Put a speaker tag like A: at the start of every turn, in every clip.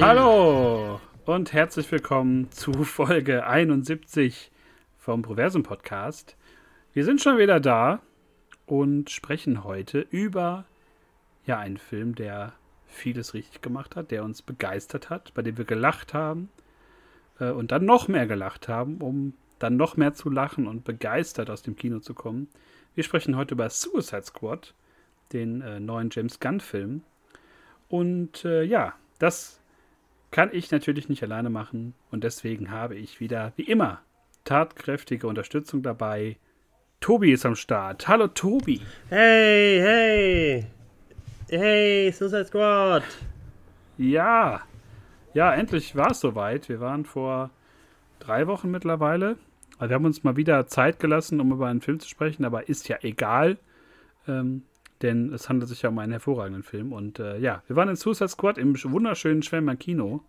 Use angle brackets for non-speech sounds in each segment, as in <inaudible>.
A: Hallo und herzlich willkommen zu Folge 71 vom Proversum Podcast. Wir sind schon wieder da und sprechen heute über ja einen Film, der vieles richtig gemacht hat, der uns begeistert hat, bei dem wir gelacht haben äh, und dann noch mehr gelacht haben, um dann noch mehr zu lachen und begeistert aus dem Kino zu kommen. Wir sprechen heute über Suicide Squad, den äh, neuen James Gunn-Film. Und äh, ja, das kann ich natürlich nicht alleine machen und deswegen habe ich wieder, wie immer, tatkräftige Unterstützung dabei. Tobi ist am Start. Hallo Tobi.
B: Hey, hey. Hey, Suicide Squad.
A: Ja, ja, endlich war es soweit. Wir waren vor drei Wochen mittlerweile. Also wir haben uns mal wieder Zeit gelassen, um über einen Film zu sprechen, aber ist ja egal, ähm, denn es handelt sich ja um einen hervorragenden Film. Und äh, ja, wir waren in Suicide Squad im wunderschönen Schwemmer Kino,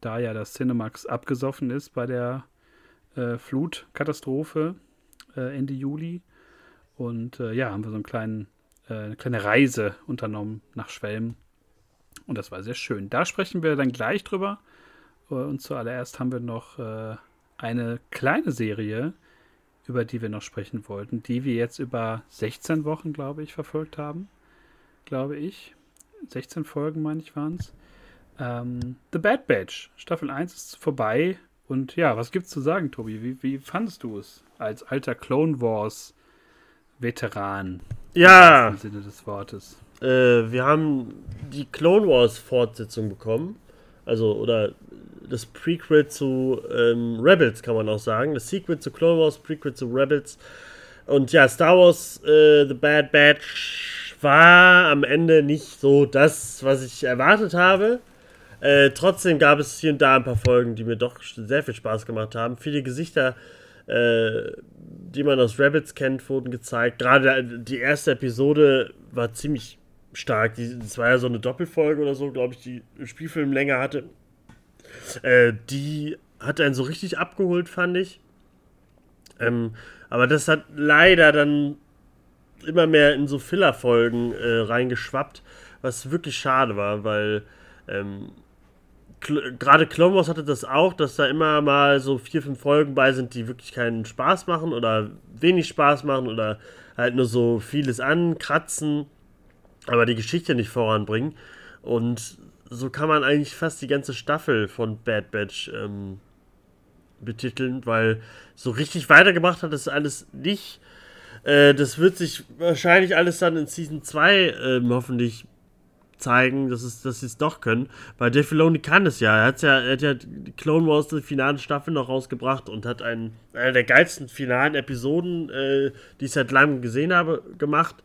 A: da ja das Cinemax abgesoffen ist bei der äh, Flutkatastrophe äh, Ende Juli. Und äh, ja, haben wir so einen kleinen, äh, eine kleine Reise unternommen nach Schwelm und das war sehr schön. Da sprechen wir dann gleich drüber. Äh, und zuallererst haben wir noch eine kleine Serie, über die wir noch sprechen wollten, die wir jetzt über 16 Wochen, glaube ich, verfolgt haben. Glaube ich. 16 Folgen, meine ich, waren es. Ähm, The Bad Batch. Staffel 1 ist vorbei. Und ja, was gibt's zu sagen, Tobi? Wie, wie fandest du es als alter Clone Wars Veteran?
B: Ja.
A: Im Sinne des Wortes
B: äh, wir haben die Clone Wars Fortsetzung bekommen. Also, oder das Prequel zu ähm, Rebels, kann man auch sagen. Das Sequel zu Clone Wars, Prequel zu Rebels. Und ja, Star Wars äh, The Bad Batch war am Ende nicht so das, was ich erwartet habe. Äh, trotzdem gab es hier und da ein paar Folgen, die mir doch sehr viel Spaß gemacht haben. Viele Gesichter, äh, die man aus Rebels kennt, wurden gezeigt. Gerade die erste Episode war ziemlich stark. das war ja so eine Doppelfolge oder so, glaube ich, die Spielfilmlänge hatte. Äh, die hat einen so richtig abgeholt, fand ich. Ähm, aber das hat leider dann immer mehr in so Filler-Folgen äh, reingeschwappt, was wirklich schade war, weil ähm, gerade Clone Wars hatte das auch, dass da immer mal so vier, fünf Folgen bei sind, die wirklich keinen Spaß machen oder wenig Spaß machen oder halt nur so vieles ankratzen aber die Geschichte nicht voranbringen. Und so kann man eigentlich fast die ganze Staffel von Bad Batch ähm, betiteln, weil so richtig weitergemacht hat es alles nicht. Äh, das wird sich wahrscheinlich alles dann in Season 2 äh, hoffentlich zeigen, dass, es, dass sie es doch können. Weil Dave Filoni kann es ja. Er, hat's ja. er hat ja Clone Wars, die finale Staffel noch rausgebracht und hat einen, eine der geilsten finalen Episoden, äh, die ich seit langem gesehen habe, gemacht.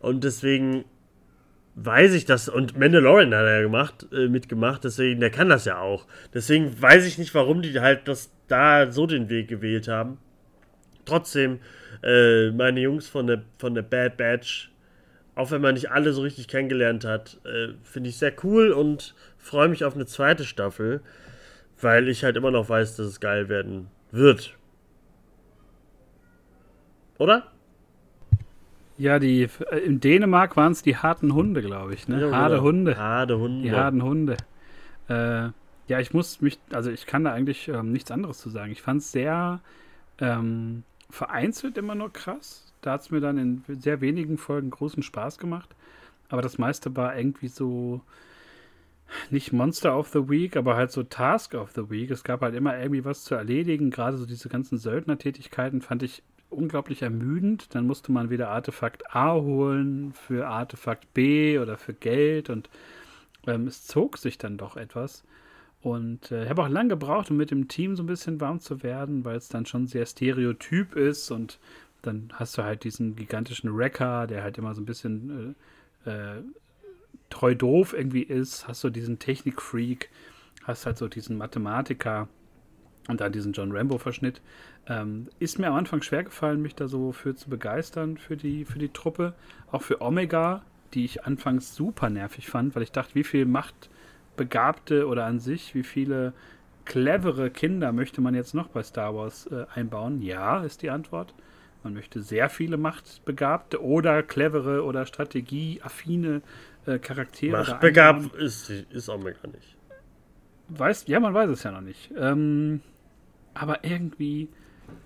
B: Und deswegen weiß ich das. Und Mandalorian hat er gemacht, äh, mitgemacht, deswegen, der kann das ja auch. Deswegen weiß ich nicht, warum die halt das da so den Weg gewählt haben. Trotzdem, äh, meine Jungs von der, von der Bad Batch, auch wenn man nicht alle so richtig kennengelernt hat, äh, finde ich sehr cool und freue mich auf eine zweite Staffel, weil ich halt immer noch weiß, dass es geil werden wird. Oder?
A: Ja, die äh, in Dänemark waren es die harten Hunde, glaube ich, ne? Ja, Harte genau. Hunde.
B: Harte Hunde.
A: Die harten Hunde. Äh, ja, ich muss mich, also ich kann da eigentlich ähm, nichts anderes zu sagen. Ich fand es sehr ähm, vereinzelt immer nur krass. Da hat es mir dann in sehr wenigen Folgen großen Spaß gemacht. Aber das meiste war irgendwie so nicht Monster of the Week, aber halt so Task of the Week. Es gab halt immer irgendwie was zu erledigen. Gerade so diese ganzen Söldnertätigkeiten fand ich unglaublich ermüdend. Dann musste man wieder Artefakt A holen für Artefakt B oder für Geld und ähm, es zog sich dann doch etwas. Und äh, ich habe auch lange gebraucht, um mit dem Team so ein bisschen warm zu werden, weil es dann schon sehr stereotyp ist und dann hast du halt diesen gigantischen Wrecker, der halt immer so ein bisschen äh, äh, treu doof irgendwie ist. Hast du diesen Technikfreak, hast halt so diesen Mathematiker und dann diesen John Rambo-Verschnitt. Ähm, ist mir am Anfang schwer gefallen, mich da so für zu begeistern für die, für die Truppe. Auch für Omega, die ich anfangs super nervig fand, weil ich dachte, wie viel Machtbegabte oder an sich, wie viele clevere Kinder möchte man jetzt noch bei Star Wars äh, einbauen? Ja, ist die Antwort. Man möchte sehr viele Machtbegabte oder clevere oder strategieaffine äh, Charaktere.
B: Machtbegabt ist, ist Omega nicht.
A: Weiß, ja, man weiß es ja noch nicht. Ähm, aber irgendwie,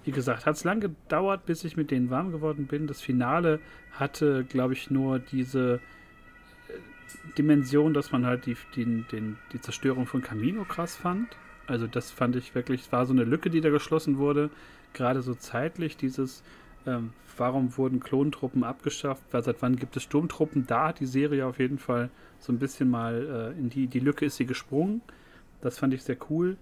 A: wie gesagt, hat es lange gedauert, bis ich mit denen warm geworden bin. Das Finale hatte, glaube ich, nur diese äh, Dimension, dass man halt die, die, den, die Zerstörung von Camino krass fand. Also das fand ich wirklich, es war so eine Lücke, die da geschlossen wurde. Gerade so zeitlich, dieses, ähm, warum wurden Klontruppen abgeschafft? Weil seit wann gibt es Sturmtruppen? Da hat die Serie auf jeden Fall so ein bisschen mal äh, in die, die Lücke ist sie gesprungen. Das fand ich sehr cool.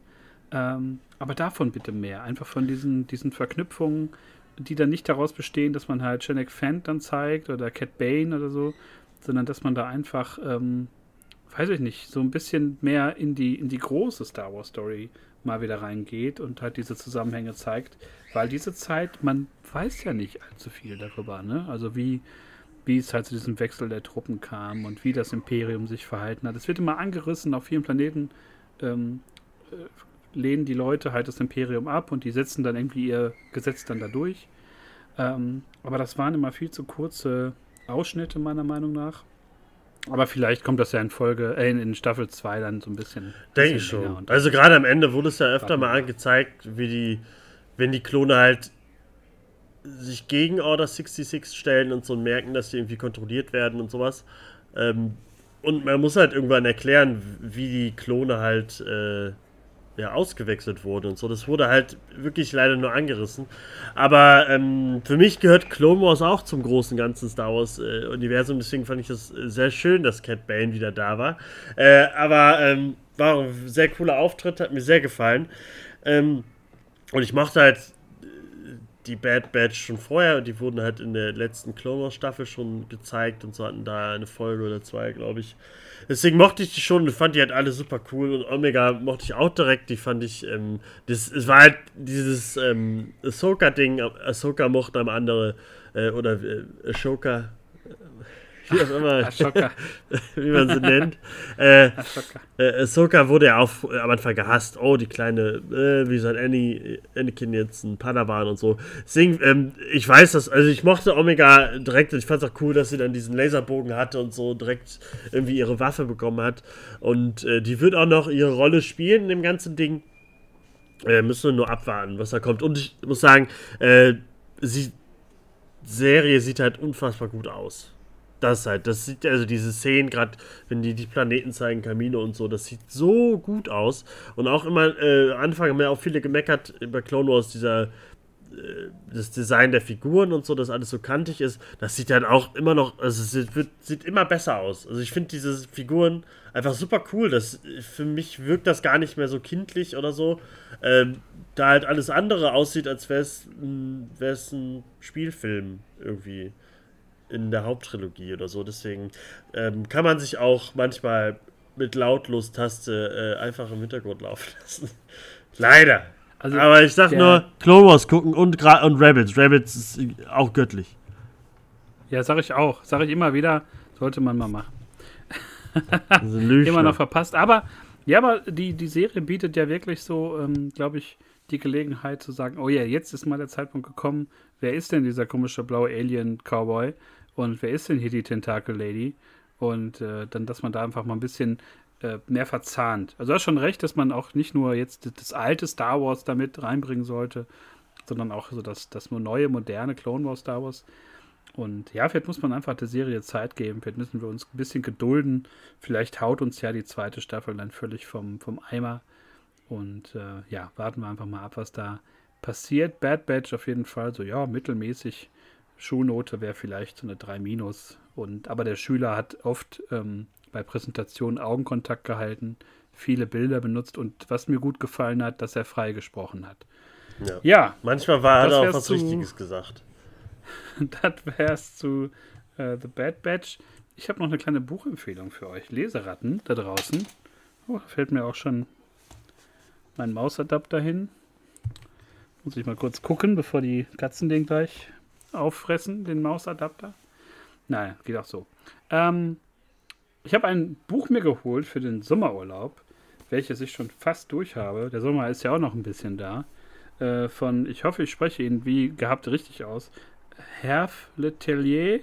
A: Ähm, aber davon bitte mehr. Einfach von diesen, diesen Verknüpfungen, die dann nicht daraus bestehen, dass man halt Janek Fant dann zeigt oder Cat Bane oder so, sondern dass man da einfach, ähm, weiß ich nicht, so ein bisschen mehr in die, in die große Star Wars Story mal wieder reingeht und halt diese Zusammenhänge zeigt. Weil diese Zeit, man weiß ja nicht allzu viel darüber, ne? Also wie, wie es halt zu diesem Wechsel der Truppen kam und wie das Imperium sich verhalten hat. Es wird immer angerissen, auf vielen Planeten ähm, äh, lehnen die Leute halt das Imperium ab und die setzen dann irgendwie ihr Gesetz dann da durch. Ähm, aber das waren immer viel zu kurze Ausschnitte, meiner Meinung nach. Aber vielleicht kommt das ja in Folge, äh, in Staffel 2 dann so ein bisschen.
B: Denke ich schon. Also gerade am Ende wurde es ja öfter mal angezeigt, wie die, wenn die Klone halt sich gegen Order 66 stellen und so merken, dass sie irgendwie kontrolliert werden und sowas. Ähm, und man muss halt irgendwann erklären, wie die Klone halt äh, ja, ausgewechselt wurden und so. Das wurde halt wirklich leider nur angerissen. Aber ähm, für mich gehört Clone Wars auch zum großen ganzen Star Wars-Universum. Äh, Deswegen fand ich das sehr schön, dass Cat Bane wieder da war. Äh, aber ähm, war ein sehr cooler Auftritt, hat mir sehr gefallen. Ähm, und ich mochte halt die Bad Batch schon vorher, die wurden halt in der letzten Clone Wars Staffel schon gezeigt und so hatten da eine Folge oder zwei, glaube ich. Deswegen mochte ich die schon und fand die halt alle super cool und Omega mochte ich auch direkt, die fand ich, ähm, das, es war halt dieses ähm, Ahsoka-Ding, Ahsoka mochte am andere, äh, oder äh, Ashoka, wie auch immer, <laughs> wie man sie nennt. Äh, äh, Ahsoka wurde ja auch am Anfang gehasst. Oh, die kleine, äh, wie soll Annie, Anakin jetzt ein Padawan und so. Deswegen, ähm, ich weiß das, also ich mochte Omega direkt und ich fand es auch cool, dass sie dann diesen Laserbogen hatte und so direkt irgendwie ihre Waffe bekommen hat. Und äh, die wird auch noch ihre Rolle spielen in dem ganzen Ding. Äh, müssen wir nur abwarten, was da kommt. Und ich muss sagen, äh, sie Serie sieht halt unfassbar gut aus das halt, das sieht also diese Szenen, gerade wenn die die Planeten zeigen, Kamine und so, das sieht so gut aus. Und auch immer, äh, Anfang haben ja auch viele gemeckert über Clone Wars, dieser, äh, das Design der Figuren und so, dass alles so kantig ist. Das sieht dann auch immer noch, also es wird, sieht immer besser aus. Also ich finde diese Figuren einfach super cool. Das, für mich wirkt das gar nicht mehr so kindlich oder so. Ähm, da halt alles andere aussieht, als wäre es ein Spielfilm irgendwie in der Haupttrilogie oder so. Deswegen ähm, kann man sich auch manchmal mit Lautlos-Taste äh, einfach im Hintergrund laufen <laughs> lassen. Leider. Also Aber ich sag nur, Clone Wars gucken und, und Rebels. Rebels ist auch göttlich.
A: Ja, sag ich auch. Sag ich immer wieder, sollte man mal machen. <laughs> immer noch verpasst. Aber ja, aber die, die Serie bietet ja wirklich so, ähm, glaube ich, die Gelegenheit zu sagen, oh ja, jetzt ist mal der Zeitpunkt gekommen, wer ist denn dieser komische blaue Alien-Cowboy? Und wer ist denn hier die Tentakel Lady? Und äh, dann, dass man da einfach mal ein bisschen äh, mehr verzahnt. Also du hast schon recht, dass man auch nicht nur jetzt das, alte Star Wars damit reinbringen sollte, sondern auch so das, das neue, moderne Clone Wars Star Wars. Und ja, vielleicht muss man einfach der Serie Zeit geben. Vielleicht müssen wir uns ein bisschen gedulden. Vielleicht haut uns ja die zweite Staffel dann völlig vom, vom Eimer. Und äh, ja, warten wir einfach mal ab, was da passiert. Bad Batch auf jeden Fall so, ja, mittelmäßig. Schulnote wäre vielleicht so eine 3 minus. Und, aber der Schüler hat oft ähm, bei Präsentationen Augenkontakt gehalten, viele Bilder benutzt und was mir gut gefallen hat, dass er frei gesprochen hat.
B: Ja. ja Manchmal war, er auch was zu, Richtiges gesagt. <laughs>
A: das wäre es zu uh, The Bad Batch. Ich habe noch eine kleine Buchempfehlung für euch. Leseratten da draußen. Oh, da fällt mir auch schon mein Mausadapter hin. Muss ich mal kurz gucken, bevor die Katzen den gleich auffressen, den Mausadapter. Naja, geht auch so. Ähm, ich habe ein Buch mir geholt für den Sommerurlaub, welches ich schon fast durch habe. Der Sommer ist ja auch noch ein bisschen da. Äh, von, ich hoffe, ich spreche ihn wie gehabt richtig aus. Herf Letelier.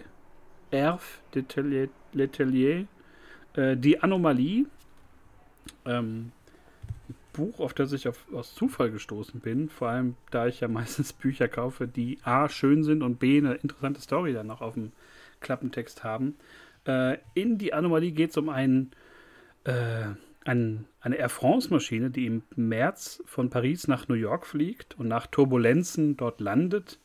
A: Erf Letelier. Letelier. Äh, die Anomalie. Ähm, Buch, auf das ich auf, aus Zufall gestoßen bin, vor allem da ich ja meistens <laughs> Bücher kaufe, die A schön sind und B eine interessante Story dann noch auf dem Klappentext haben. Äh, in die Anomalie geht es um einen, äh, ein, eine Air France-Maschine, die im März von Paris nach New York fliegt und nach Turbulenzen dort landet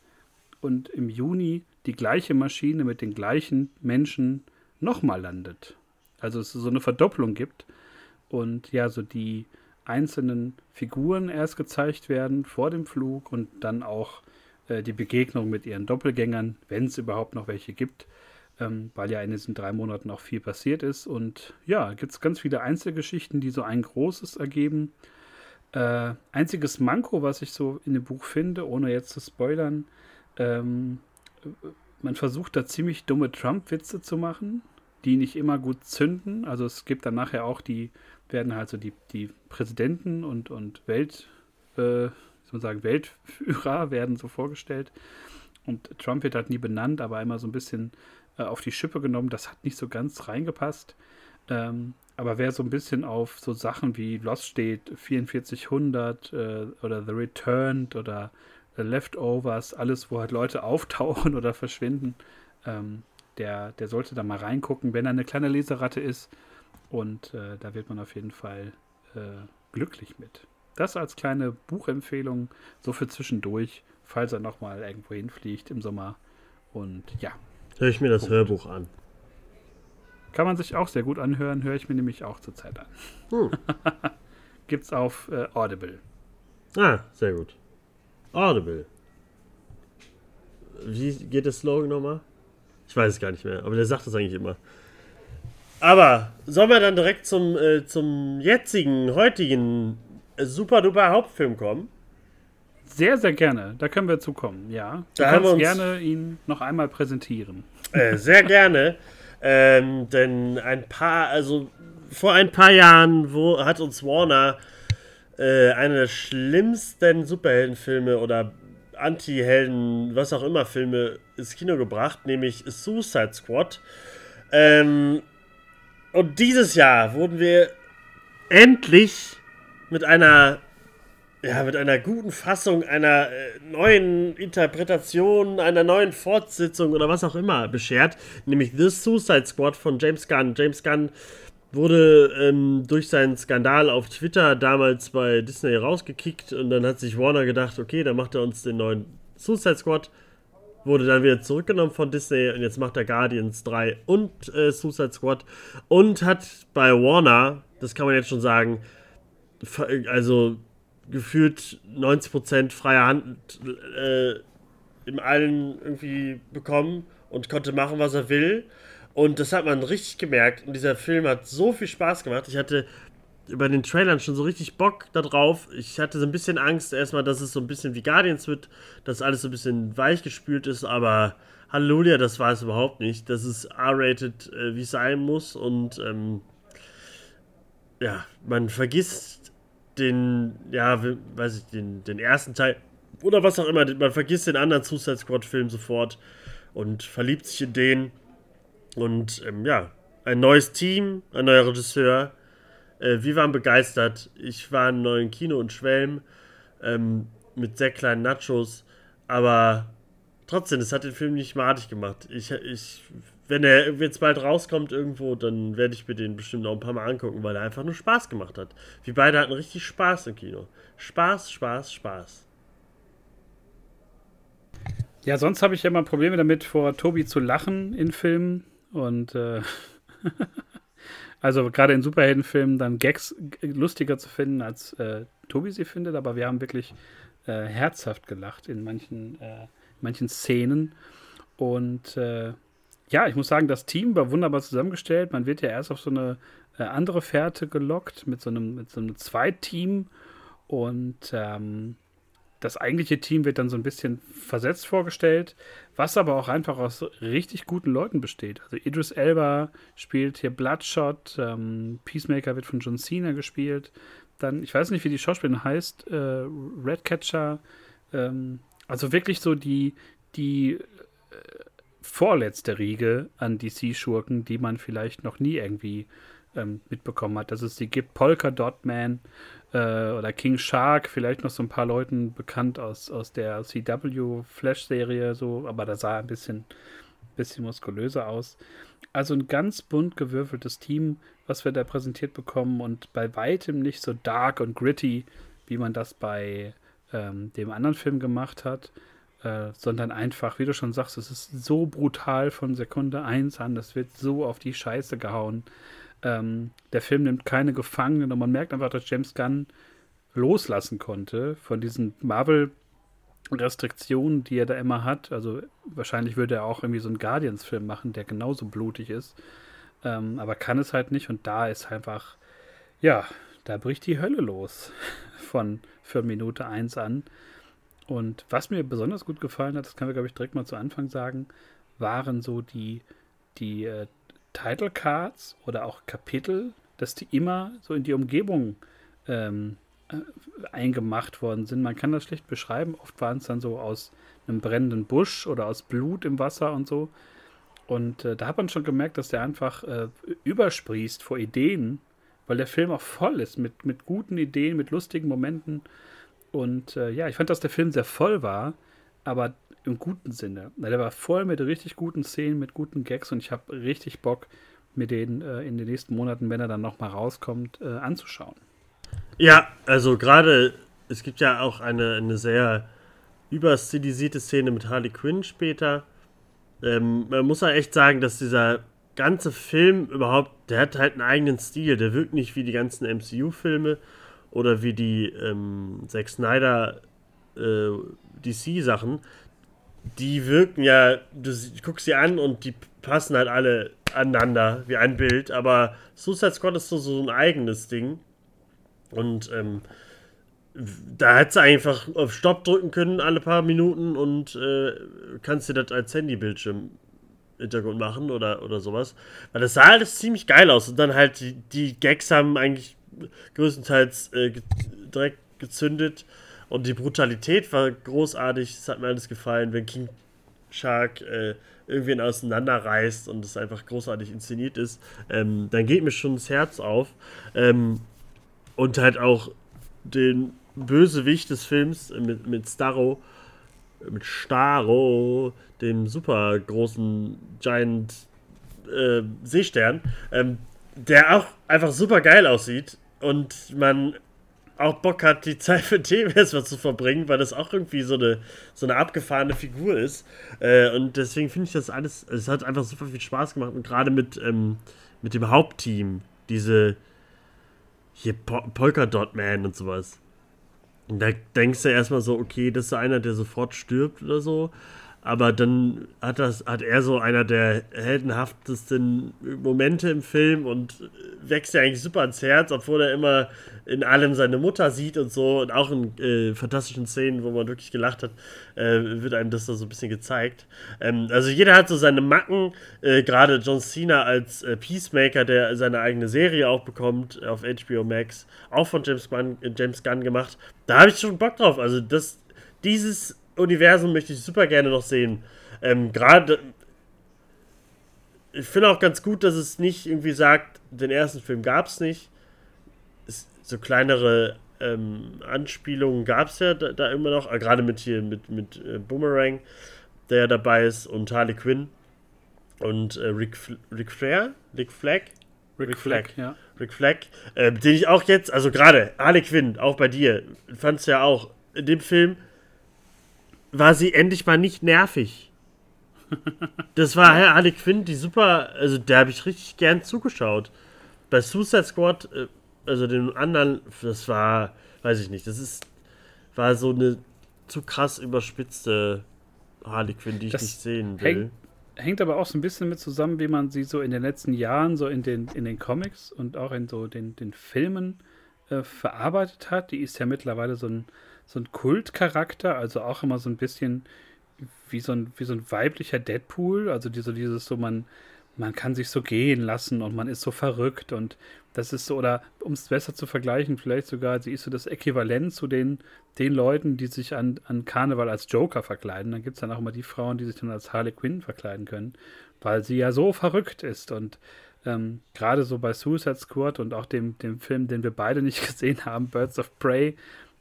A: und im Juni die gleiche Maschine mit den gleichen Menschen nochmal landet. Also es so eine Verdopplung gibt und ja, so die einzelnen Figuren erst gezeigt werden vor dem Flug und dann auch äh, die Begegnung mit ihren Doppelgängern, wenn es überhaupt noch welche gibt, ähm, weil ja in diesen drei Monaten auch viel passiert ist. Und ja, gibt es ganz viele Einzelgeschichten, die so ein großes ergeben. Äh, einziges Manko, was ich so in dem Buch finde, ohne jetzt zu spoilern, ähm, man versucht da ziemlich dumme Trump-Witze zu machen, die nicht immer gut zünden. Also es gibt dann nachher auch die, werden halt so die, die Präsidenten und, und Welt, äh, soll man sagen, Weltführer <laughs> werden so vorgestellt. Und Trump wird halt nie benannt, aber immer so ein bisschen äh, auf die Schippe genommen. Das hat nicht so ganz reingepasst. Ähm, aber wer so ein bisschen auf so Sachen wie Lost steht, 4400 äh, oder The Returned oder The Leftovers, alles, wo halt Leute <laughs> auftauchen oder verschwinden, ähm, der, der sollte da mal reingucken, wenn er eine kleine Leseratte ist. Und äh, da wird man auf jeden Fall äh, glücklich mit. Das als kleine Buchempfehlung, so für zwischendurch, falls er nochmal irgendwo hinfliegt im Sommer. Und ja,
B: Höre ich mir das Punkt. Hörbuch an.
A: Kann man sich auch sehr gut anhören, höre ich mir nämlich auch zurzeit an. Hm. <laughs> Gibt's auf äh, Audible.
B: Ah, sehr gut. Audible. Wie geht der Slogan nochmal? Ich weiß es gar nicht mehr, aber der sagt das eigentlich immer. Aber sollen wir dann direkt zum, äh, zum jetzigen, heutigen äh, super duper Hauptfilm kommen?
A: Sehr, sehr gerne. Da können wir zukommen, ja. Du da kannst gerne ihn noch einmal präsentieren.
B: Äh, sehr gerne. Ähm, denn ein paar, also vor ein paar Jahren wo, hat uns Warner äh, eine der schlimmsten Superheldenfilme oder Anti-Helden, was auch immer Filme ins Kino gebracht, nämlich Suicide Squad. Ähm, und dieses Jahr wurden wir endlich mit einer ja, mit einer guten Fassung, einer äh, neuen Interpretation, einer neuen Fortsetzung oder was auch immer beschert, nämlich The Suicide Squad von James Gunn. James Gunn wurde ähm, durch seinen Skandal auf Twitter damals bei Disney rausgekickt und dann hat sich Warner gedacht, okay, dann macht er uns den neuen Suicide Squad. Wurde dann wieder zurückgenommen von Disney und jetzt macht er Guardians 3 und äh, Suicide Squad und hat bei Warner, das kann man jetzt schon sagen, also gefühlt 90% freie Hand äh, in allen irgendwie bekommen und konnte machen, was er will. Und das hat man richtig gemerkt. Und dieser Film hat so viel Spaß gemacht. Ich hatte über den Trailern schon so richtig Bock darauf. Ich hatte so ein bisschen Angst erstmal, dass es so ein bisschen wie Guardians wird, dass alles so ein bisschen weich gespült ist, aber Halleluja, das war es überhaupt nicht. Das ist R-rated, äh, wie es sein muss und ähm, ja, man vergisst den, ja, weiß ich, den, den ersten Teil oder was auch immer, man vergisst den anderen Suicide Squad-Film sofort und verliebt sich in den. Und ähm, ja, ein neues Team, ein neuer Regisseur. Äh, wir waren begeistert. Ich war im neuen Kino und Schwelm ähm, mit sehr kleinen Nachos, aber trotzdem, es hat den Film nicht madig gemacht. Ich, ich wenn er jetzt bald rauskommt irgendwo, dann werde ich mir den bestimmt noch ein paar Mal angucken, weil er einfach nur Spaß gemacht hat. Wir beide hatten richtig Spaß im Kino. Spaß, Spaß, Spaß.
A: Ja, sonst habe ich ja immer Probleme damit, vor Tobi zu lachen in Filmen. Und äh, <laughs> also gerade in Superheldenfilmen dann Gags lustiger zu finden, als äh, Tobi sie findet. Aber wir haben wirklich äh, herzhaft gelacht in manchen, äh, manchen Szenen. Und äh, ja, ich muss sagen, das Team war wunderbar zusammengestellt. Man wird ja erst auf so eine äh, andere Fährte gelockt mit so einem, mit so einem Zweiteam. Und ähm, das eigentliche Team wird dann so ein bisschen versetzt vorgestellt, was aber auch einfach aus richtig guten Leuten besteht. Also Idris Elba spielt hier Bloodshot, ähm, Peacemaker wird von John Cena gespielt. Dann, ich weiß nicht, wie die Schauspielerin heißt, äh, Redcatcher. Ähm, also wirklich so die, die äh, vorletzte Riege an DC-Schurken, die man vielleicht noch nie irgendwie ähm, mitbekommen hat, dass es die gibt. Polka Dot Man äh, oder King Shark, vielleicht noch so ein paar Leuten bekannt aus, aus der CW Flash-Serie, so, aber da sah ein bisschen, bisschen muskulöser aus. Also ein ganz bunt gewürfeltes Team, was wir da präsentiert bekommen und bei weitem nicht so dark und gritty, wie man das bei ähm, dem anderen Film gemacht hat, äh, sondern einfach, wie du schon sagst, es ist so brutal von Sekunde 1 an, das wird so auf die Scheiße gehauen. Ähm, der Film nimmt keine Gefangenen und man merkt einfach, dass James Gunn loslassen konnte von diesen Marvel Restriktionen, die er da immer hat. Also wahrscheinlich würde er auch irgendwie so einen Guardians-Film machen, der genauso blutig ist. Ähm, aber kann es halt nicht und da ist einfach, ja, da bricht die Hölle los <laughs> von, von Minute 1 an. Und was mir besonders gut gefallen hat, das können wir, glaube ich, direkt mal zu Anfang sagen, waren so die, die äh, Title Cards oder auch Kapitel, dass die immer so in die Umgebung ähm, äh, eingemacht worden sind. Man kann das schlecht beschreiben. Oft waren es dann so aus einem brennenden Busch oder aus Blut im Wasser und so. Und äh, da hat man schon gemerkt, dass der einfach äh, übersprießt vor Ideen, weil der Film auch voll ist mit, mit guten Ideen, mit lustigen Momenten. Und äh, ja, ich fand, dass der Film sehr voll war, aber im guten Sinne. Der war voll mit richtig guten Szenen, mit guten Gags und ich habe richtig Bock, mir den äh, in den nächsten Monaten, wenn er dann nochmal rauskommt, äh, anzuschauen.
B: Ja, also gerade, es gibt ja auch eine, eine sehr überstilisierte Szene mit Harley Quinn später. Ähm, man muss ja echt sagen, dass dieser ganze Film überhaupt, der hat halt einen eigenen Stil. Der wirkt nicht wie die ganzen MCU-Filme oder wie die ähm, Zack Snyder äh, DC-Sachen. Die wirken ja, du guckst sie an und die passen halt alle aneinander wie ein Bild. Aber Suicide Squad ist so, so ein eigenes Ding. Und ähm, da hättest du einfach auf Stopp drücken können alle paar Minuten und äh, kannst dir das als Handybildschirm Hintergrund machen oder, oder sowas. Weil das sah alles ziemlich geil aus. Und dann halt die, die Gags haben eigentlich größtenteils äh, direkt gezündet. Und die Brutalität war großartig. Es hat mir alles gefallen, wenn King Shark äh, irgendwen auseinanderreißt und es einfach großartig inszeniert ist. Ähm, dann geht mir schon das Herz auf. Ähm, und halt auch den Bösewicht des Films mit, mit Starro, mit Starro, dem super großen Giant äh, Seestern, ähm, der auch einfach super geil aussieht und man auch Bock hat, die Zeit für dem erstmal zu verbringen, weil das auch irgendwie so eine, so eine abgefahrene Figur ist. Äh, und deswegen finde ich das alles, es hat einfach super viel Spaß gemacht und gerade mit, ähm, mit dem Hauptteam, diese hier Pol Polka Dot Man und sowas. Und da denkst du erstmal so, okay, das ist einer, der sofort stirbt oder so. Aber dann hat, das, hat er so einer der heldenhaftesten Momente im Film und wächst ja eigentlich super ans Herz, obwohl er immer in allem seine Mutter sieht und so. Und auch in äh, fantastischen Szenen, wo man wirklich gelacht hat, äh, wird einem das da so ein bisschen gezeigt. Ähm, also jeder hat so seine Macken. Äh, Gerade John Cena als äh, Peacemaker, der seine eigene Serie auch bekommt auf HBO Max, auch von James Gunn, James Gunn gemacht. Da habe ich schon Bock drauf. Also das, dieses Universum möchte ich super gerne noch sehen. Ähm, Gerade. Ich finde auch ganz gut, dass es nicht irgendwie sagt, den ersten Film gab es nicht. Es, so kleinere ähm, Anspielungen gab es ja da, da, immer noch, äh, gerade mit hier mit, mit äh, Boomerang, der dabei ist, und Harley Quinn und äh, Rick, Rick Flair, Rick Flag,
A: Rick, Rick Flag, Flag, ja.
B: Rick Flag, äh, den ich auch jetzt, also gerade Harley Quinn, auch bei dir, fandst ja auch in dem Film war sie endlich mal nicht nervig. Das war Harley Quinn, die super, also der habe ich richtig gern zugeschaut. Bei Suicide Squad, äh, also den anderen, das war, weiß ich nicht, das ist, war so eine zu krass überspitzte Harley Quinn, die ich das nicht sehen will.
A: Hängt, hängt, aber auch so ein bisschen mit zusammen, wie man sie so in den letzten Jahren so in den, in den Comics und auch in so den, den Filmen äh, verarbeitet hat. Die ist ja mittlerweile so ein so ein Kultcharakter, also auch immer so ein bisschen wie so ein, wie so ein weiblicher Deadpool, also diese, dieses so, man, man kann sich so gehen lassen und man ist so verrückt und das ist so, oder um es besser zu vergleichen, vielleicht sogar, sie ist so das Äquivalent zu den, den Leuten, die sich an, an Karneval als Joker verkleiden. Dann gibt es dann auch immer die Frauen, die sich dann als Harley Quinn verkleiden können, weil sie ja so verrückt ist und ähm, gerade so bei Suicide Squad und auch dem, dem Film, den wir beide nicht <laughs> gesehen haben, Birds of Prey,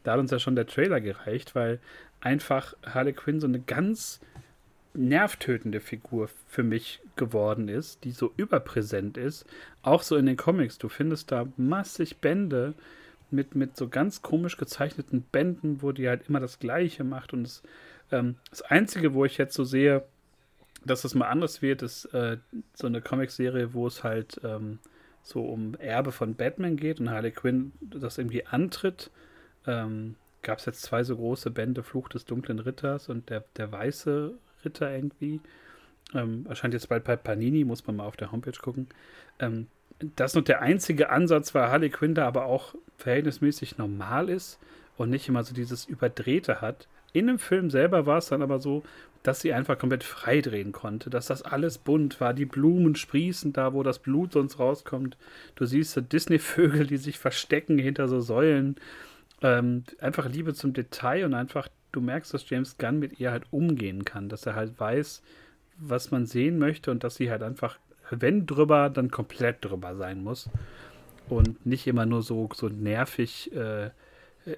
A: da hat uns ja schon der Trailer gereicht, weil einfach Harley Quinn so eine ganz nervtötende Figur für mich geworden ist, die so überpräsent ist. Auch so in den Comics. Du findest da massig Bände mit, mit so ganz komisch gezeichneten Bänden, wo die halt immer das Gleiche macht. Und das, ähm, das Einzige, wo ich jetzt so sehe, dass das mal anders wird, ist äh, so eine Comicserie, wo es halt ähm, so um Erbe von Batman geht und Harley Quinn das irgendwie antritt. Ähm, Gab es jetzt zwei so große Bände, Fluch des dunklen Ritters und der, der weiße Ritter irgendwie. Ähm, erscheint jetzt bald bei Panini, muss man mal auf der Homepage gucken. Ähm, das noch der einzige Ansatz, weil Harley Quinn da aber auch verhältnismäßig normal ist und nicht immer so dieses Überdrehte hat. In dem Film selber war es dann aber so, dass sie einfach komplett frei drehen konnte, dass das alles bunt war, die Blumen sprießen da, wo das Blut sonst rauskommt. Du siehst so Disney-Vögel, die sich verstecken hinter so Säulen. Ähm, einfach Liebe zum Detail und einfach du merkst, dass James Gunn mit ihr halt umgehen kann, dass er halt weiß, was man sehen möchte und dass sie halt einfach, wenn drüber, dann komplett drüber sein muss und nicht immer nur so, so nervig äh,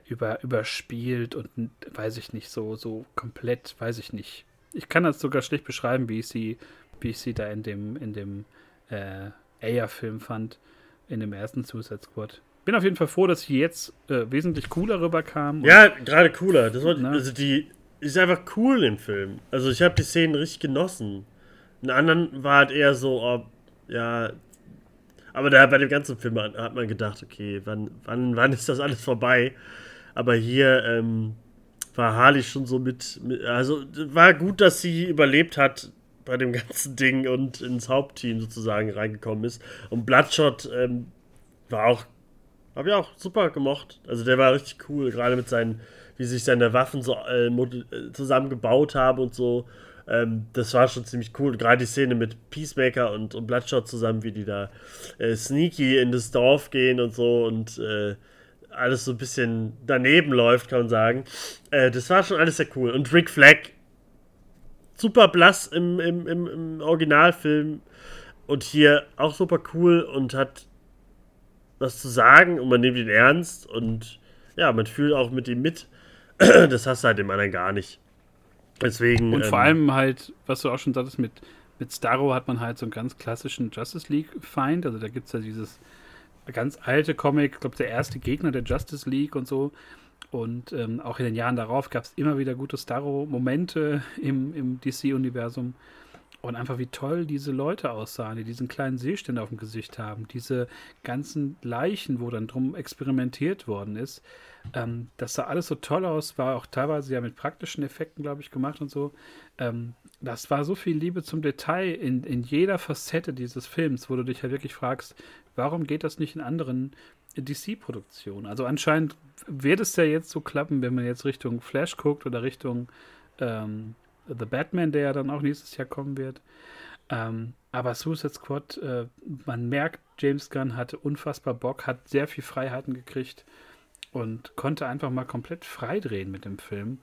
A: über, überspielt und weiß ich nicht, so, so komplett, weiß ich nicht. Ich kann das sogar schlecht beschreiben, wie ich sie, wie ich sie da in dem, in dem äh, Aya-Film fand, in dem ersten Suicide Squad bin auf jeden Fall froh, dass sie jetzt äh, wesentlich cooler rüberkam.
B: Ja, gerade cooler. Das war, also die ist einfach cool im Film. Also ich habe die Szenen richtig genossen. In anderen war halt eher so, oh, ja. Aber da bei dem ganzen Film hat man gedacht, okay, wann, wann, wann ist das alles vorbei? Aber hier ähm, war Harley schon so mit, mit, also war gut, dass sie überlebt hat bei dem <laughs> ganzen Ding und ins Hauptteam sozusagen reingekommen ist. Und Bloodshot ähm, war auch habe ich auch super gemocht. Also der war richtig cool, gerade mit seinen, wie sich seine Waffen so äh, äh, zusammengebaut haben und so. Ähm, das war schon ziemlich cool. Gerade die Szene mit Peacemaker und, und Bloodshot zusammen, wie die da äh, sneaky in das Dorf gehen und so und äh, alles so ein bisschen daneben läuft, kann man sagen. Äh, das war schon alles sehr cool. Und Rick Flag, super blass im, im, im, im Originalfilm und hier auch super cool und hat was zu sagen und man nimmt ihn ernst und ja, man fühlt auch mit ihm mit. <clears throat> Das hast du halt dem anderen gar nicht. Deswegen.
A: Und vor ähm, allem halt, was du auch schon sagtest, mit, mit Starro hat man halt so einen ganz klassischen Justice League-Feind. Also da gibt es ja dieses ganz alte Comic, ich glaube, der erste Gegner der Justice League und so. Und ähm, auch in den Jahren darauf gab es immer wieder gute Starro-Momente im, im DC-Universum. Und einfach wie toll diese Leute aussahen, die diesen kleinen Seeständer auf dem Gesicht haben. Diese ganzen Leichen, wo dann drum experimentiert worden ist. Ähm, das sah alles so toll aus, war auch teilweise ja mit praktischen Effekten, glaube ich, gemacht und so. Ähm, das war so viel Liebe zum Detail in, in jeder Facette dieses Films, wo du dich ja halt wirklich fragst, warum geht das nicht in anderen DC-Produktionen? Also anscheinend wird es ja jetzt so klappen, wenn man jetzt Richtung Flash guckt oder Richtung ähm, The Batman, der ja dann auch nächstes Jahr kommen wird. Ähm, aber Suicide Squad, äh, man merkt, James Gunn hatte unfassbar Bock, hat sehr viel Freiheiten gekriegt und konnte einfach mal komplett frei drehen mit dem Film.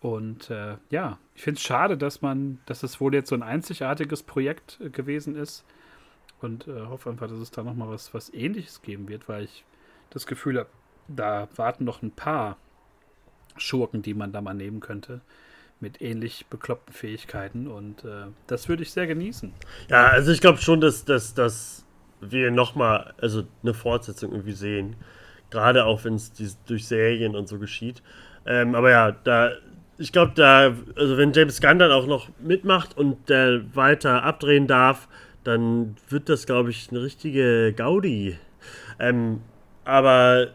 A: Und äh, ja, ich finde es schade, dass man, dass es wohl jetzt so ein einzigartiges Projekt äh, gewesen ist. Und äh, hoffe einfach, dass es da nochmal was, was ähnliches geben wird, weil ich das Gefühl habe, da warten noch ein paar Schurken, die man da mal nehmen könnte mit ähnlich bekloppten Fähigkeiten und äh, das würde ich sehr genießen.
B: Ja, also ich glaube schon, dass, dass, dass wir nochmal, also eine Fortsetzung irgendwie sehen. Gerade auch wenn es durch Serien und so geschieht. Ähm, aber ja, da, ich glaube, da, also wenn James Gunn dann auch noch mitmacht und der weiter abdrehen darf, dann wird das, glaube ich, eine richtige Gaudi. Ähm, aber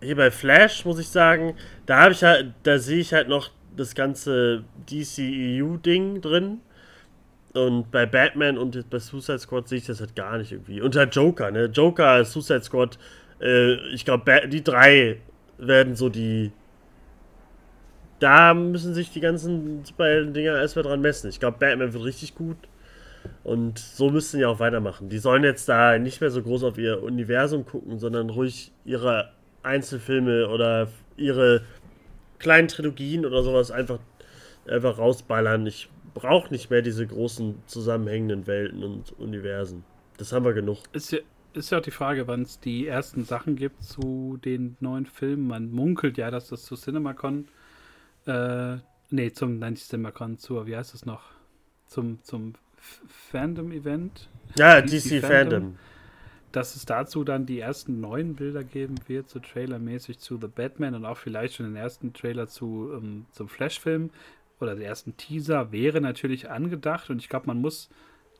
B: hier bei Flash muss ich sagen, da habe ich halt, da sehe ich halt noch das ganze DCEU-Ding drin. Und bei Batman und bei Suicide Squad sehe ich das halt gar nicht irgendwie. Und halt Joker, ne? Joker, Suicide Squad, äh, ich glaube, die drei werden so die. Da müssen sich die ganzen Superhelden-Dinger erstmal dran messen. Ich glaube, Batman wird richtig gut. Und so müssten die auch weitermachen. Die sollen jetzt da nicht mehr so groß auf ihr Universum gucken, sondern ruhig ihre Einzelfilme oder ihre kleinen Trilogien oder sowas einfach, einfach rausballern. Ich brauche nicht mehr diese großen zusammenhängenden Welten und Universen. Das haben wir genug.
A: Ist ja, ist ja auch die Frage, wann es die ersten Sachen gibt zu den neuen Filmen. Man munkelt ja, dass das zu CinemaCon, äh, nee, zum, nein, nicht CinemaCon, zur, wie heißt es noch? Zum, zum Fandom-Event.
B: Ja, DC, DC Fandom. Fandom.
A: Dass es dazu dann die ersten neuen Bilder geben wird, so trailermäßig zu The Batman und auch vielleicht schon den ersten Trailer zu, ähm, zum Flash-Film oder den ersten Teaser wäre natürlich angedacht und ich glaube, man muss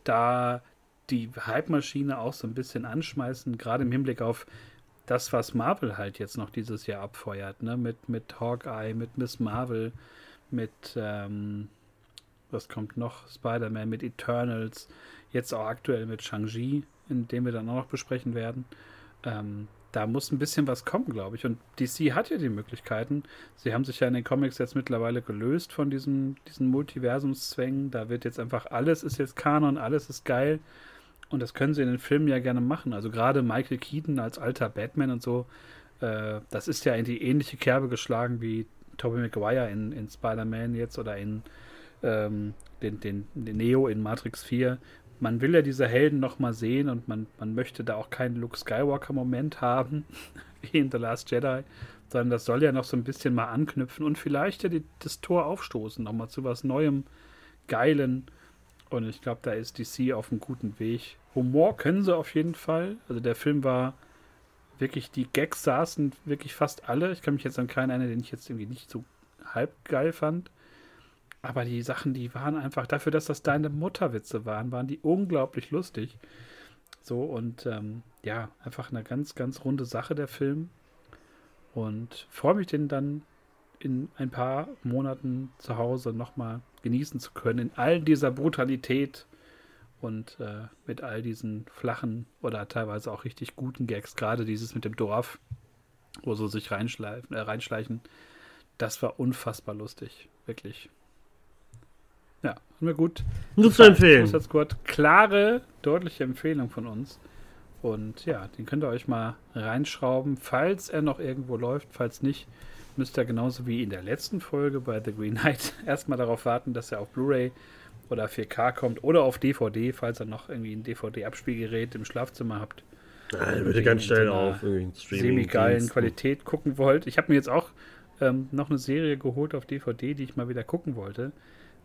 A: da die Hype-Maschine auch so ein bisschen anschmeißen, gerade im Hinblick auf das, was Marvel halt jetzt noch dieses Jahr abfeuert, ne? Mit, mit Hawkeye, mit Miss Marvel, mit, ähm, was kommt noch? Spider-Man, mit Eternals, jetzt auch aktuell mit Shang-Chi, in dem wir dann auch noch besprechen werden. Ähm, da muss ein bisschen was kommen, glaube ich. Und DC hat ja die Möglichkeiten. Sie haben sich ja in den Comics jetzt mittlerweile gelöst von diesen, diesen Multiversumszwängen. Da wird jetzt einfach alles ist jetzt Kanon, alles ist geil. Und das können sie in den Filmen ja gerne machen. Also gerade Michael Keaton als alter Batman und so, äh, das ist ja in die ähnliche Kerbe geschlagen wie Tobey Maguire in, in Spider-Man jetzt oder in ähm, den, den, den, Neo in Matrix 4. Man will ja diese Helden nochmal sehen und man, man möchte da auch keinen Luke Skywalker-Moment haben, <laughs> wie in The Last Jedi, sondern das soll ja noch so ein bisschen mal anknüpfen und vielleicht ja die, das Tor aufstoßen, nochmal zu was Neuem, Geilen. Und ich glaube, da ist DC auf einem guten Weg. Humor können sie auf jeden Fall. Also der Film war wirklich, die Gags saßen wirklich fast alle. Ich kann mich jetzt an keinen erinnern, den ich jetzt irgendwie nicht so halb geil fand. Aber die Sachen, die waren einfach, dafür, dass das deine Mutterwitze waren, waren die unglaublich lustig. So und ähm, ja, einfach eine ganz, ganz runde Sache, der Film. Und freue mich, den dann in ein paar Monaten zu Hause nochmal genießen zu können. In all dieser Brutalität und äh, mit all diesen flachen oder teilweise auch richtig guten Gags, gerade dieses mit dem Dorf, wo sie sich reinschleifen, äh, reinschleichen, das war unfassbar lustig, wirklich. Ja, haben wir gut.
B: Nur zu empfehlen.
A: Squad, klare, deutliche Empfehlung von uns. Und ja, den könnt ihr euch mal reinschrauben, falls er noch irgendwo läuft. Falls nicht, müsst ihr genauso wie in der letzten Folge bei The Green Knight <laughs> erstmal darauf warten, dass er auf Blu-ray oder 4K kommt oder auf DVD, falls ihr noch irgendwie ein DVD-Abspielgerät im Schlafzimmer habt.
B: Ja, würde ganz schnell auf
A: semi-geilen Qualität gucken wollt. Ich habe mir jetzt auch ähm, noch eine Serie geholt auf DVD, die ich mal wieder gucken wollte,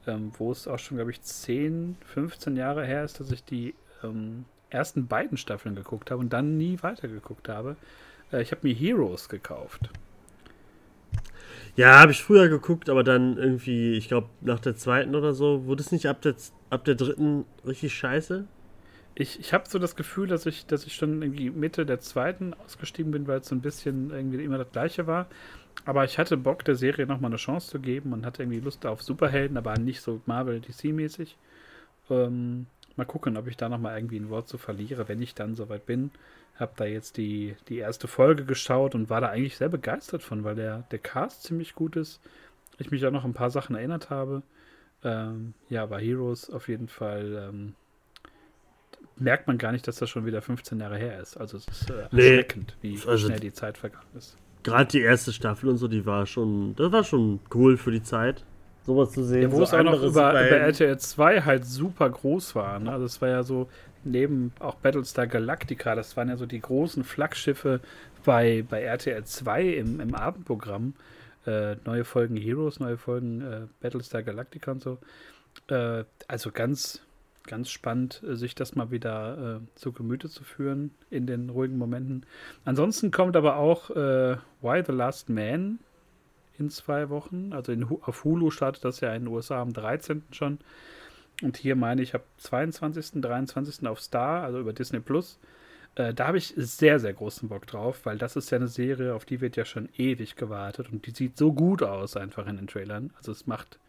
A: ähm, wo es auch schon, glaube ich, 10, 15 Jahre her ist, dass ich die ähm, ersten beiden Staffeln geguckt habe und dann nie weitergeguckt habe. Äh, ich habe mir Heroes gekauft.
B: Ja, habe ich früher geguckt, aber dann irgendwie, ich glaube, nach der zweiten oder so, wurde es nicht ab der, ab der dritten richtig scheiße?
A: Ich, ich habe so das Gefühl, dass ich, dass ich schon irgendwie Mitte der zweiten ausgestiegen bin, weil es so ein bisschen irgendwie immer das gleiche war. Aber ich hatte Bock, der Serie nochmal eine Chance zu geben und hatte irgendwie Lust auf Superhelden, aber nicht so Marvel-DC-mäßig. Ähm, mal gucken, ob ich da nochmal irgendwie ein Wort zu verliere, wenn ich dann soweit bin habe da jetzt die, die erste Folge geschaut und war da eigentlich sehr begeistert von, weil der, der Cast ziemlich gut ist. Ich mich auch noch ein paar Sachen erinnert habe. Ähm, ja, bei Heroes auf jeden Fall ähm, merkt man gar nicht, dass das schon wieder 15 Jahre her ist. Also es ist äh, erschreckend, nee, wie also schnell die Zeit vergangen ist.
B: Gerade die erste Staffel und so, die war schon, das war schon cool für die Zeit sowas zu sehen. Ja,
A: wo so es auch noch über, über, RTL 2 halt super groß war. Ne? Also es war ja so, neben auch Battlestar Galactica, das waren ja so die großen Flaggschiffe bei, bei RTL 2 im, im Abendprogramm. Äh, neue Folgen Heroes, neue Folgen äh, Battlestar Galactica und so. Äh, also ganz, ganz spannend, äh, sich das mal wieder äh, zu Gemüte zu führen in den ruhigen Momenten. Ansonsten kommt aber auch äh, Why the Last Man in zwei Wochen. Also in, auf Hulu startet das ja in den USA am 13. schon. Und hier meine ich, habe 22., 23. auf Star, also über Disney Plus. Äh, da habe ich sehr, sehr großen Bock drauf, weil das ist ja eine Serie, auf die wird ja schon ewig gewartet und die sieht so gut aus einfach in den Trailern. Also es macht,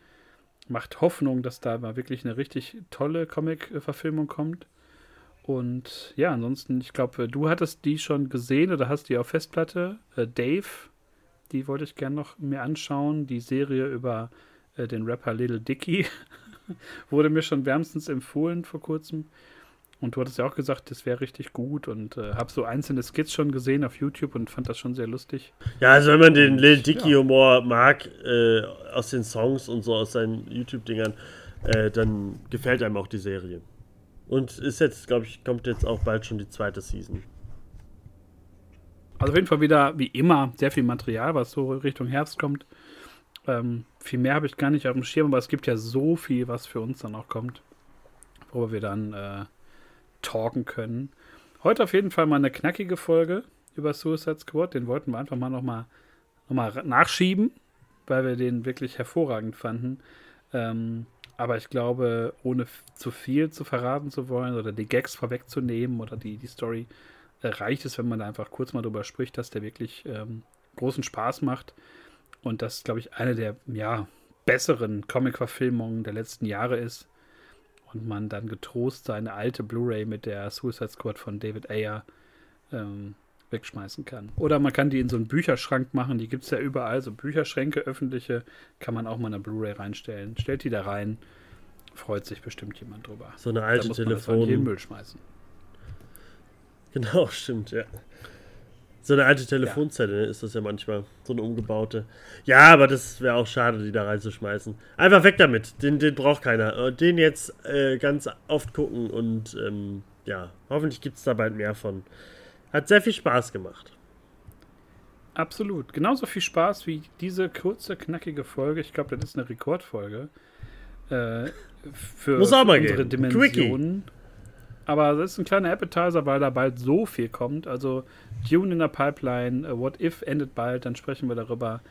A: macht Hoffnung, dass da mal wirklich eine richtig tolle Comic-Verfilmung kommt. Und ja, ansonsten, ich glaube, du hattest die schon gesehen oder hast die auf Festplatte. Äh, Dave, die wollte ich gerne noch mir anschauen. Die Serie über äh, den Rapper Little Dicky. <laughs> Wurde mir schon wärmstens empfohlen vor kurzem. Und du hattest ja auch gesagt, das wäre richtig gut und äh, habe so einzelne Skits schon gesehen auf YouTube und fand das schon sehr lustig.
B: Ja, also wenn man den Lil Dicky ja. Humor mag, äh, aus den Songs und so aus seinen YouTube-Dingern, äh, dann gefällt einem auch die Serie. Und ist jetzt, glaube ich, kommt jetzt auch bald schon die zweite Season.
A: Also auf jeden Fall wieder, wie immer, sehr viel Material, was so Richtung Herbst kommt. Ähm, viel mehr habe ich gar nicht auf dem Schirm, aber es gibt ja so viel, was für uns dann auch kommt, worüber wir dann äh, talken können. Heute auf jeden Fall mal eine knackige Folge über Suicide Squad. Den wollten wir einfach mal nochmal noch mal nachschieben, weil wir den wirklich hervorragend fanden. Ähm, aber ich glaube, ohne zu viel zu verraten zu wollen oder die Gags vorwegzunehmen oder die, die Story, äh, reicht es, wenn man da einfach kurz mal drüber spricht, dass der wirklich ähm, großen Spaß macht. Und das, glaube ich, eine der ja, besseren Comic-Verfilmungen der letzten Jahre ist. Und man dann getrost seine alte Blu-ray mit der Suicide Squad von David Ayer ähm, wegschmeißen kann. Oder man kann die in so einen Bücherschrank machen, die gibt es ja überall, so Bücherschränke, öffentliche, kann man auch mal eine Blu-ray reinstellen. Stellt die da rein, freut sich bestimmt jemand drüber.
B: So eine alte Telefon.
A: in den Müll schmeißen.
B: Genau, stimmt, ja. So eine alte Telefonzelle ja. ist das ja manchmal. So eine umgebaute. Ja, aber das wäre auch schade, die da reinzuschmeißen. Einfach weg damit. Den, den braucht keiner. Den jetzt äh, ganz oft gucken und ähm, ja, hoffentlich gibt es da bald mehr von. Hat sehr viel Spaß gemacht.
A: Absolut. Genauso viel Spaß wie diese kurze, knackige Folge. Ich glaube, das ist eine Rekordfolge. Äh, für,
B: Muss auch mal
A: unsere
B: gehen.
A: Dimensionen. Quickie. Aber das ist ein kleiner Appetizer, weil da bald so viel kommt. Also Dune in der Pipeline, uh, What If endet bald, dann sprechen wir darüber.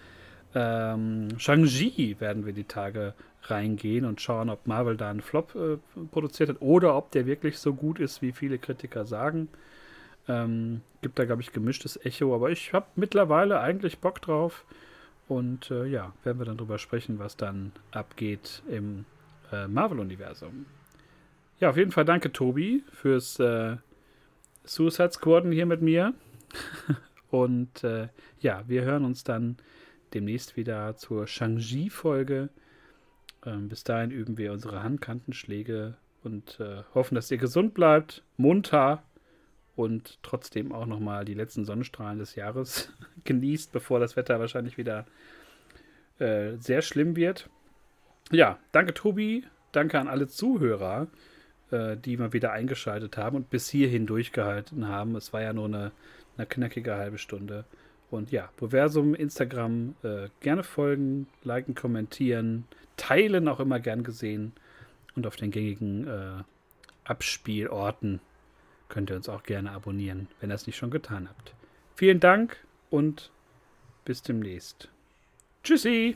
A: Ähm, Shang-Chi werden wir die Tage reingehen und schauen, ob Marvel da einen Flop äh, produziert hat oder ob der wirklich so gut ist, wie viele Kritiker sagen. Ähm, gibt da, glaube ich, gemischtes Echo, aber ich habe mittlerweile eigentlich Bock drauf. Und äh, ja, werden wir dann drüber sprechen, was dann abgeht im äh, Marvel-Universum. Ja, auf jeden Fall danke, Tobi, fürs äh, Suicide Squaden hier mit mir. <laughs> Und äh, ja, wir hören uns dann demnächst wieder zur Shang-Chi-Folge. Ähm, bis dahin üben wir unsere Handkantenschläge und äh, hoffen, dass ihr gesund bleibt, munter und trotzdem auch nochmal die letzten Sonnenstrahlen des Jahres <laughs> genießt, bevor das Wetter wahrscheinlich wieder äh, sehr schlimm wird. Ja, danke Tobi, danke an alle Zuhörer äh, die mal wieder eingeschaltet haben und bis hierhin durchgehalten haben. Es war ja nur eine, eine knackige halbe Stunde. Und ja, Proversum, Instagram, äh, gerne folgen, liken, kommentieren, teilen auch immer gern gesehen. Und auf den gängigen äh, Abspielorten könnt ihr uns auch gerne abonnieren, wenn ihr es nicht schon getan habt. Vielen Dank und bis demnächst. Tschüssi!